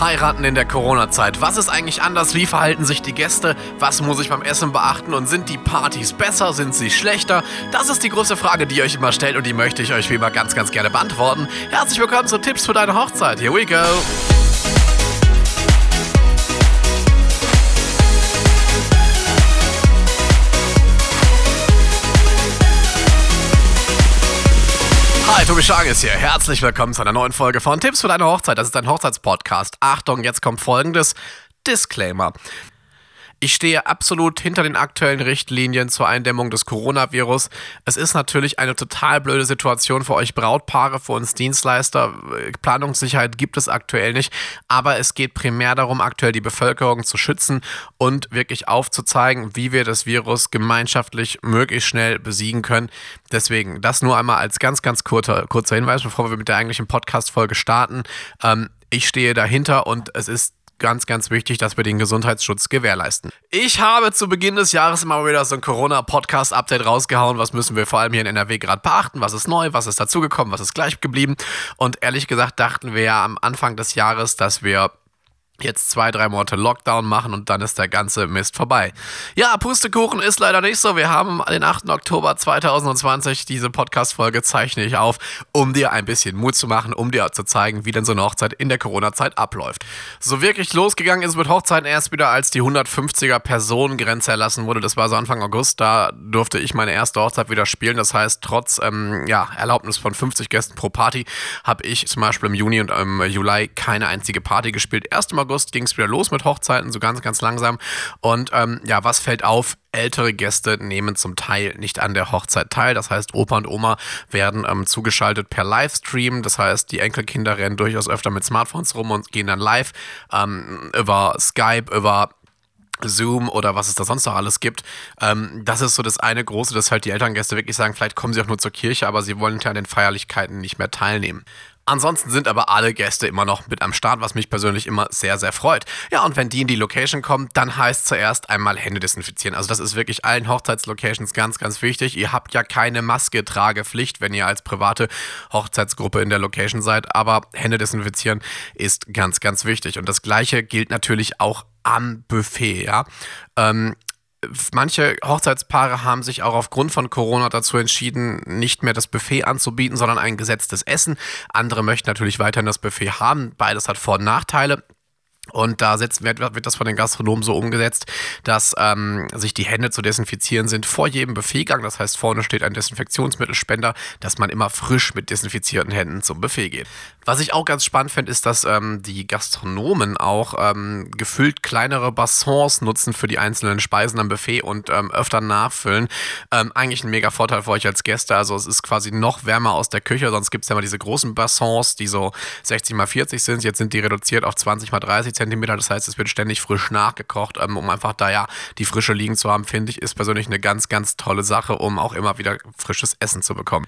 Heiraten in der Corona-Zeit. Was ist eigentlich anders? Wie verhalten sich die Gäste? Was muss ich beim Essen beachten? Und sind die Partys besser? Sind sie schlechter? Das ist die große Frage, die ihr euch immer stellt und die möchte ich euch wie immer ganz, ganz gerne beantworten. Herzlich willkommen zu Tipps für deine Hochzeit. Here we go. Hi, Tobi Schag ist hier. Herzlich willkommen zu einer neuen Folge von Tipps für deine Hochzeit. Das ist ein Hochzeitspodcast. Achtung, jetzt kommt folgendes Disclaimer. Ich stehe absolut hinter den aktuellen Richtlinien zur Eindämmung des Coronavirus. Es ist natürlich eine total blöde Situation für euch Brautpaare, für uns Dienstleister. Planungssicherheit gibt es aktuell nicht, aber es geht primär darum, aktuell die Bevölkerung zu schützen und wirklich aufzuzeigen, wie wir das Virus gemeinschaftlich möglichst schnell besiegen können. Deswegen das nur einmal als ganz, ganz kurzer, kurzer Hinweis, bevor wir mit der eigentlichen Podcast-Folge starten. Ähm, ich stehe dahinter und es ist ganz, ganz wichtig, dass wir den Gesundheitsschutz gewährleisten. Ich habe zu Beginn des Jahres immer wieder so ein Corona-Podcast-Update rausgehauen. Was müssen wir vor allem hier in NRW gerade beachten? Was ist neu? Was ist dazugekommen? Was ist gleich geblieben? Und ehrlich gesagt dachten wir ja am Anfang des Jahres, dass wir jetzt zwei, drei Monate Lockdown machen und dann ist der ganze Mist vorbei. Ja, Pustekuchen ist leider nicht so. Wir haben den 8. Oktober 2020. Diese Podcast-Folge zeichne ich auf, um dir ein bisschen Mut zu machen, um dir zu zeigen, wie denn so eine Hochzeit in der Corona-Zeit abläuft. So wirklich losgegangen ist mit Hochzeiten erst wieder, als die 150er Personengrenze erlassen wurde. Das war so Anfang August. Da durfte ich meine erste Hochzeit wieder spielen. Das heißt, trotz ähm, ja, Erlaubnis von 50 Gästen pro Party habe ich zum Beispiel im Juni und im Juli keine einzige Party gespielt. Erst im August ging es wieder los mit Hochzeiten, so ganz, ganz langsam. Und ähm, ja, was fällt auf? Ältere Gäste nehmen zum Teil nicht an der Hochzeit teil. Das heißt, Opa und Oma werden ähm, zugeschaltet per Livestream. Das heißt, die Enkelkinder rennen durchaus öfter mit Smartphones rum und gehen dann live ähm, über Skype, über Zoom oder was es da sonst noch alles gibt. Ähm, das ist so das eine große, dass halt die Elterngäste wirklich sagen, vielleicht kommen sie auch nur zur Kirche, aber sie wollen ja an den Feierlichkeiten nicht mehr teilnehmen. Ansonsten sind aber alle Gäste immer noch mit am Start, was mich persönlich immer sehr, sehr freut. Ja, und wenn die in die Location kommen, dann heißt zuerst einmal Hände desinfizieren. Also das ist wirklich allen Hochzeitslocations ganz, ganz wichtig. Ihr habt ja keine Maske-Tragepflicht, wenn ihr als private Hochzeitsgruppe in der Location seid, aber Hände desinfizieren ist ganz, ganz wichtig. Und das gleiche gilt natürlich auch am Buffet, ja. Ähm, manche Hochzeitspaare haben sich auch aufgrund von Corona dazu entschieden, nicht mehr das Buffet anzubieten, sondern ein gesetztes Essen. Andere möchten natürlich weiterhin das Buffet haben. Beides hat Vor- und Nachteile. Und da setzt, wird, wird, das von den Gastronomen so umgesetzt, dass ähm, sich die Hände zu desinfizieren sind vor jedem Buffetgang. Das heißt, vorne steht ein Desinfektionsmittelspender, dass man immer frisch mit desinfizierten Händen zum Buffet geht. Was ich auch ganz spannend finde, ist, dass ähm, die Gastronomen auch ähm, gefüllt kleinere Bassons nutzen für die einzelnen Speisen am Buffet und ähm, öfter nachfüllen. Ähm, eigentlich ein mega Vorteil für euch als Gäste. Also es ist quasi noch wärmer aus der Küche, sonst gibt es ja immer diese großen Bassons, die so 60 mal 40 sind. Jetzt sind die reduziert auf 20 mal 30 Zentimeter. Das heißt, es wird ständig frisch nachgekocht, ähm, um einfach da ja die Frische liegen zu haben, finde ich, ist persönlich eine ganz, ganz tolle Sache, um auch immer wieder frisches Essen zu bekommen.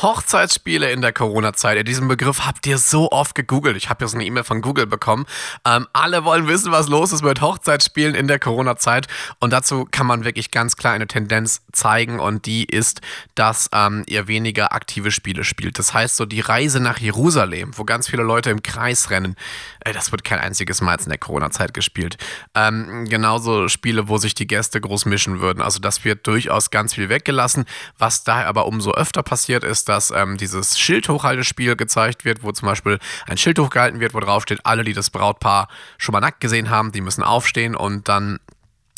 Hochzeitsspiele in der Corona-Zeit. In diesem Begriff habt ihr so oft gegoogelt. Ich habe jetzt eine E-Mail von Google bekommen. Ähm, alle wollen wissen, was los ist mit Hochzeitsspielen in der Corona-Zeit. Und dazu kann man wirklich ganz klar eine Tendenz zeigen. Und die ist, dass ähm, ihr weniger aktive Spiele spielt. Das heißt, so die Reise nach Jerusalem, wo ganz viele Leute im Kreis rennen, ey, das wird kein einziges Mal in der Corona-Zeit gespielt. Ähm, genauso Spiele, wo sich die Gäste groß mischen würden. Also das wird durchaus ganz viel weggelassen. Was da aber umso öfter passiert ist, dass ähm, dieses Schildhochhaltespiel gezeigt wird, wo zum Beispiel ein Schild hochgehalten wird, wo drauf steht, alle, die das Brautpaar schon mal nackt gesehen haben, die müssen aufstehen und dann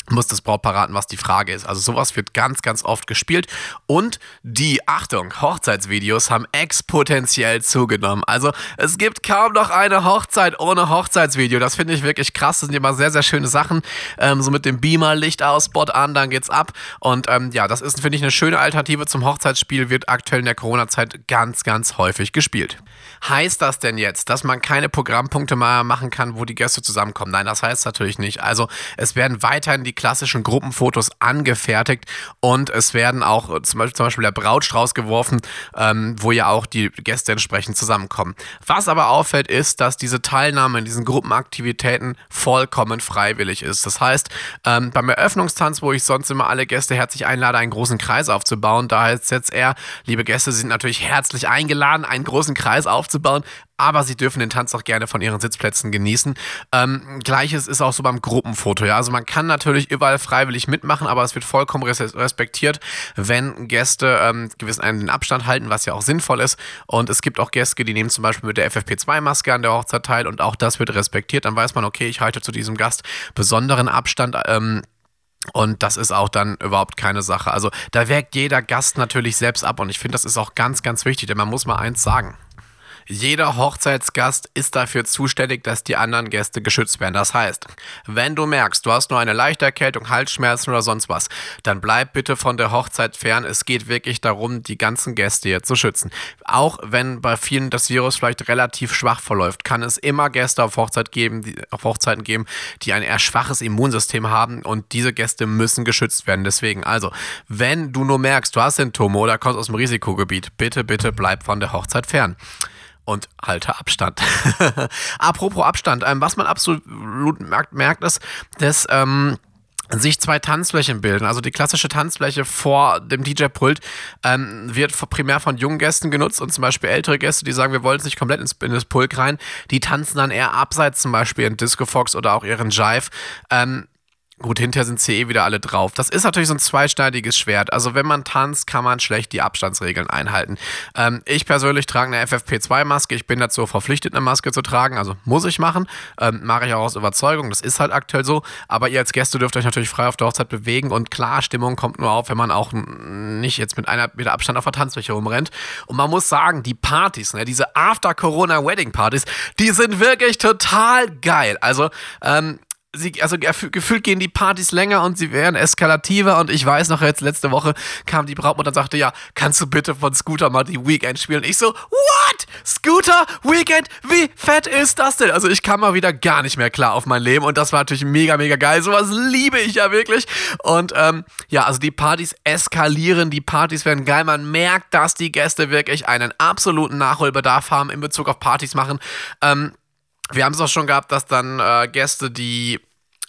muss das Brautpaar raten, was die Frage ist. Also sowas wird ganz, ganz oft gespielt. Und die, Achtung, Hochzeitsvideos haben exponentiell zugenommen. Also es gibt kaum noch eine Hochzeit ohne Hochzeitsvideo. Das finde ich wirklich krass. Das sind immer sehr, sehr schöne Sachen. Ähm, so mit dem Beamer, Licht aus, Spot an, dann geht's ab. Und ähm, ja, das ist, finde ich, eine schöne Alternative zum Hochzeitsspiel. Wird aktuell in der Corona-Zeit ganz, ganz häufig gespielt. Heißt das denn jetzt, dass man keine Programmpunkte mehr machen kann, wo die Gäste zusammenkommen? Nein, das heißt natürlich nicht. Also es werden weiterhin die klassischen Gruppenfotos angefertigt und es werden auch zum Beispiel, zum Beispiel der Brautstrauß geworfen, ähm, wo ja auch die Gäste entsprechend zusammenkommen. Was aber auffällt, ist, dass diese Teilnahme in diesen Gruppenaktivitäten vollkommen freiwillig ist. Das heißt, ähm, beim Eröffnungstanz, wo ich sonst immer alle Gäste herzlich einlade, einen großen Kreis aufzubauen, da heißt es jetzt eher, liebe Gäste, Sie sind natürlich herzlich eingeladen, einen großen Kreis aufzubauen, aber sie dürfen den Tanz auch gerne von ihren Sitzplätzen genießen. Ähm, Gleiches ist auch so beim Gruppenfoto. Ja? Also man kann natürlich überall freiwillig mitmachen, aber es wird vollkommen respektiert, wenn Gäste ähm, gewissen einen Abstand halten, was ja auch sinnvoll ist. Und es gibt auch Gäste, die nehmen zum Beispiel mit der FFP2-Maske an der Hochzeit teil und auch das wird respektiert. Dann weiß man, okay, ich halte zu diesem Gast besonderen Abstand. Ähm, und das ist auch dann überhaupt keine Sache. Also da wägt jeder Gast natürlich selbst ab. Und ich finde, das ist auch ganz, ganz wichtig, denn man muss mal eins sagen. Jeder Hochzeitsgast ist dafür zuständig, dass die anderen Gäste geschützt werden. Das heißt, wenn du merkst, du hast nur eine leichte Erkältung, Halsschmerzen oder sonst was, dann bleib bitte von der Hochzeit fern. Es geht wirklich darum, die ganzen Gäste hier zu schützen. Auch wenn bei vielen das Virus vielleicht relativ schwach verläuft, kann es immer Gäste auf, Hochzeit geben, die, auf Hochzeiten geben, die ein eher schwaches Immunsystem haben und diese Gäste müssen geschützt werden. Deswegen, also, wenn du nur merkst, du hast Symptome oder kommst aus dem Risikogebiet, bitte, bitte bleib von der Hochzeit fern und halte Abstand. Apropos Abstand, ähm, was man absolut merkt, merkt ist, dass ähm, sich zwei Tanzflächen bilden. Also die klassische Tanzfläche vor dem DJ-Pult ähm, wird primär von jungen Gästen genutzt und zum Beispiel ältere Gäste, die sagen, wir wollen es nicht komplett ins, in das Pulk rein, die tanzen dann eher abseits zum Beispiel in Disco Fox oder auch ihren Jive. Ähm, Gut, hinterher sind sie eh wieder alle drauf. Das ist natürlich so ein zweischneidiges Schwert. Also wenn man tanzt, kann man schlecht die Abstandsregeln einhalten. Ähm, ich persönlich trage eine FFP2-Maske. Ich bin dazu verpflichtet, eine Maske zu tragen. Also muss ich machen. Ähm, Mache ich auch aus Überzeugung. Das ist halt aktuell so. Aber ihr als Gäste dürft euch natürlich frei auf der Hochzeit bewegen. Und klar, Stimmung kommt nur auf, wenn man auch nicht jetzt mit einer Meter Abstand auf der Tanzfläche rumrennt. Und man muss sagen, die Partys, ne, diese After-Corona-Wedding-Partys, die sind wirklich total geil. Also ähm, sie, also gefühlt gehen die Partys länger und sie werden eskalativer und ich weiß noch jetzt, letzte Woche kam die Brautmutter und sagte, ja, kannst du bitte von Scooter mal die Weekend spielen? Ich so, what? Scooter, Weekend, wie fett ist das denn? Also ich kam mal wieder gar nicht mehr klar auf mein Leben und das war natürlich mega, mega geil. Sowas liebe ich ja wirklich. Und ähm, ja, also die Partys eskalieren, die Partys werden geil. Man merkt, dass die Gäste wirklich einen absoluten Nachholbedarf haben in Bezug auf Partys machen. Ähm, wir haben es auch schon gehabt, dass dann äh, Gäste, die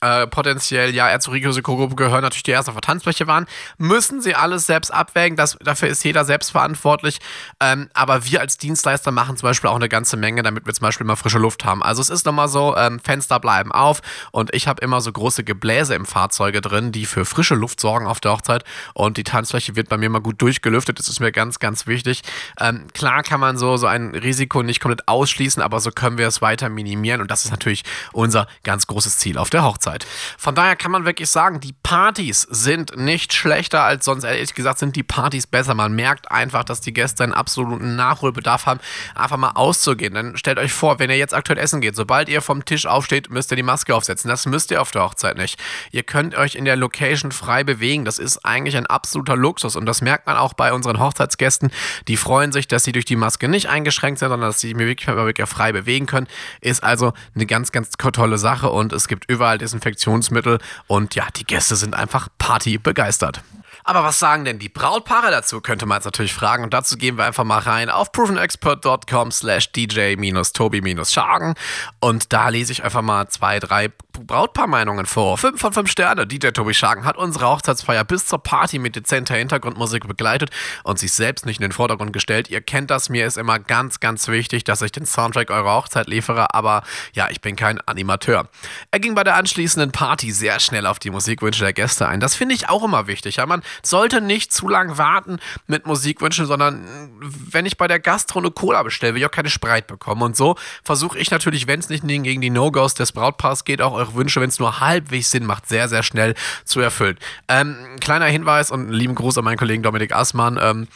äh, potenziell ja zur Risikogruppe gehören, natürlich die erste auf der Tanzfläche waren, müssen sie alles selbst abwägen. Das, dafür ist jeder selbst verantwortlich. Ähm, aber wir als Dienstleister machen zum Beispiel auch eine ganze Menge, damit wir zum Beispiel mal frische Luft haben. Also es ist nochmal so, ähm, Fenster bleiben auf und ich habe immer so große Gebläse im Fahrzeuge drin, die für frische Luft sorgen auf der Hochzeit und die Tanzfläche wird bei mir mal gut durchgelüftet. Das ist mir ganz, ganz wichtig. Ähm, klar kann man so, so ein Risiko nicht komplett ausschließen, aber so können wir es weiter minimieren und das ist natürlich unser ganz großes Ziel auf der Hochzeit. Hochzeit. Von daher kann man wirklich sagen, die Partys sind nicht schlechter als sonst. Ehrlich gesagt sind die Partys besser. Man merkt einfach, dass die Gäste einen absoluten Nachholbedarf haben, einfach mal auszugehen. Dann stellt euch vor, wenn ihr jetzt aktuell essen geht, sobald ihr vom Tisch aufsteht, müsst ihr die Maske aufsetzen. Das müsst ihr auf der Hochzeit nicht. Ihr könnt euch in der Location frei bewegen. Das ist eigentlich ein absoluter Luxus und das merkt man auch bei unseren Hochzeitsgästen. Die freuen sich, dass sie durch die Maske nicht eingeschränkt sind, sondern dass sie sich wirklich frei bewegen können. Ist also eine ganz, ganz tolle Sache und es gibt überall diesen Desinfektionsmittel und ja, die Gäste sind einfach partybegeistert. Aber was sagen denn die Brautpaare dazu, könnte man jetzt natürlich fragen. Und dazu gehen wir einfach mal rein auf provenexpert.com slash dj-tobi-schagen. Und da lese ich einfach mal zwei, drei Brautpaarmeinungen vor. Fünf von fünf Sterne. DJ Tobi Schagen hat unsere Hochzeitsfeier bis zur Party mit dezenter Hintergrundmusik begleitet und sich selbst nicht in den Vordergrund gestellt. Ihr kennt das, mir ist immer ganz, ganz wichtig, dass ich den Soundtrack eurer Hochzeit liefere, aber ja, ich bin kein Animateur. Er ging bei der anschließenden Party sehr schnell auf die Musikwünsche der Gäste ein. Das finde ich auch immer wichtig. Ja, man sollte nicht zu lang warten mit Musikwünschen, sondern wenn ich bei der Gastro eine Cola bestelle, will ich auch keine Spreit bekommen. Und so versuche ich natürlich, wenn es nicht gegen die No-Gos des Brautpaars geht, auch eure Wünsche, wenn es nur halbwegs Sinn macht, sehr, sehr schnell zu erfüllen. Ähm, kleiner Hinweis und einen lieben Gruß an meinen Kollegen Dominik Assmann. Ähm,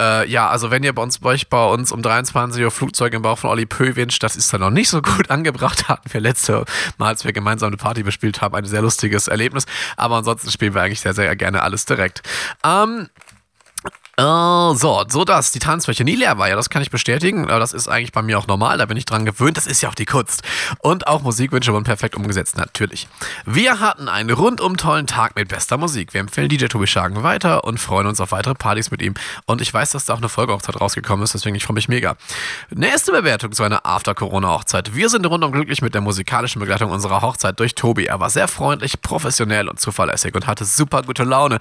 äh, ja, also wenn ihr bei uns, bei euch bei uns um 23 Uhr Flugzeug im Bauch von Olli Pö wünscht, das ist dann noch nicht so gut angebracht. Hatten wir letzte Mal, als wir gemeinsam eine Party bespielt haben, ein sehr lustiges Erlebnis. Aber ansonsten spielen wir eigentlich sehr, sehr gerne alles direkt. Ähm, Uh, so, so dass die Tanzfläche nie leer war, ja, das kann ich bestätigen. Das ist eigentlich bei mir auch normal, da bin ich dran gewöhnt. Das ist ja auch die Kunst. Und auch Musikwünsche wurden perfekt umgesetzt, natürlich. Wir hatten einen rundum tollen Tag mit bester Musik. Wir empfehlen DJ Tobi Schagen weiter und freuen uns auf weitere Partys mit ihm. Und ich weiß, dass da auch eine Folgehochzeit rausgekommen ist, deswegen ich freue mich mega. Nächste Bewertung zu einer After-Corona-Hochzeit. Wir sind rundum glücklich mit der musikalischen Begleitung unserer Hochzeit durch Tobi. Er war sehr freundlich, professionell und zuverlässig und hatte super gute Laune.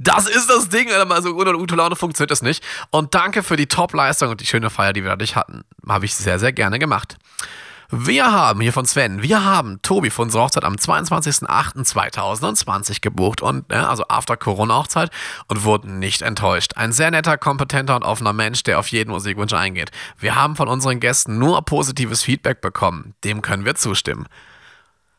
Das ist das Ding, wenn mal so gute Laune funktioniert es nicht. Und danke für die Top-Leistung und die schöne Feier, die wir dadurch hatten. Habe ich sehr, sehr gerne gemacht. Wir haben hier von Sven, wir haben Tobi für unsere Hochzeit am 22.08.2020 gebucht und ja, also after Corona-Hochzeit und wurden nicht enttäuscht. Ein sehr netter, kompetenter und offener Mensch, der auf jeden Musikwunsch eingeht. Wir haben von unseren Gästen nur positives Feedback bekommen. Dem können wir zustimmen.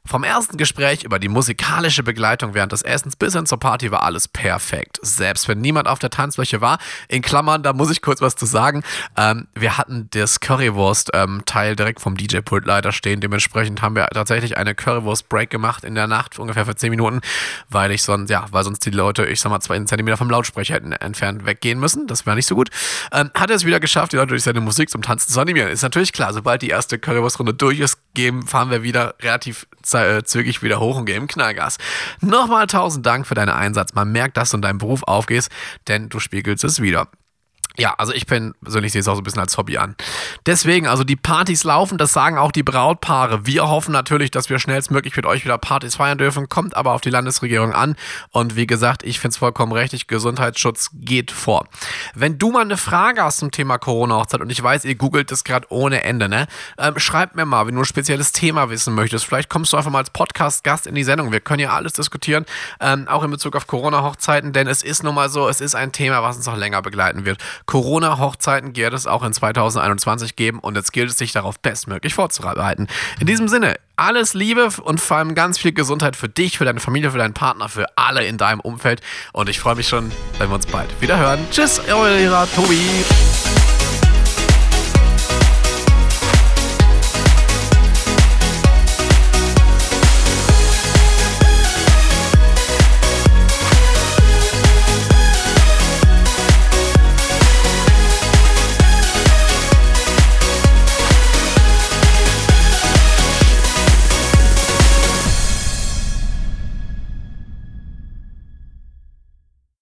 Vom ersten Gespräch über die musikalische Begleitung während des Essens bis hin zur Party war alles perfekt. Selbst wenn niemand auf der Tanzfläche war, in Klammern, da muss ich kurz was zu sagen. Ähm, wir hatten das Currywurst-Teil ähm, direkt vom DJ-Pult leider stehen. Dementsprechend haben wir tatsächlich eine Currywurst-Break gemacht in der Nacht, ungefähr für 10 Minuten, weil ich sonst, ja, weil sonst die Leute, ich sag mal, zwei Zentimeter vom Lautsprecher hätten entfernt weggehen müssen. Das wäre nicht so gut. Ähm, hat er es wieder geschafft, die Leute durch seine Musik zum Tanzen zu animieren. Ist natürlich klar, sobald die erste Currywurst-Runde durch ist, geben, fahren wir wieder relativ äh, zügig wieder hoch und geben Knallgas. Nochmal tausend Dank für deinen Einsatz. Man merkt, dass du in deinem Beruf aufgehst, denn du spiegelst es wieder. Ja, also ich bin persönlich sehe es auch so ein bisschen als Hobby an. Deswegen, also die Partys laufen, das sagen auch die Brautpaare. Wir hoffen natürlich, dass wir schnellstmöglich mit euch wieder Partys feiern dürfen, kommt aber auf die Landesregierung an. Und wie gesagt, ich finde es vollkommen richtig, Gesundheitsschutz geht vor. Wenn du mal eine Frage hast zum Thema Corona-Hochzeit und ich weiß, ihr googelt das gerade ohne Ende, ne? Ähm, schreibt mir mal, wenn du ein spezielles Thema wissen möchtest. Vielleicht kommst du einfach mal als Podcast-Gast in die Sendung. Wir können ja alles diskutieren, ähm, auch in Bezug auf Corona-Hochzeiten, denn es ist nun mal so, es ist ein Thema, was uns noch länger begleiten wird. Corona-Hochzeiten wird es auch in 2021 geben und jetzt gilt es sich darauf bestmöglich vorzubereiten. In diesem Sinne, alles Liebe und vor allem ganz viel Gesundheit für dich, für deine Familie, für deinen Partner, für alle in deinem Umfeld und ich freue mich schon, wenn wir uns bald wieder hören. Tschüss, euer Tobi.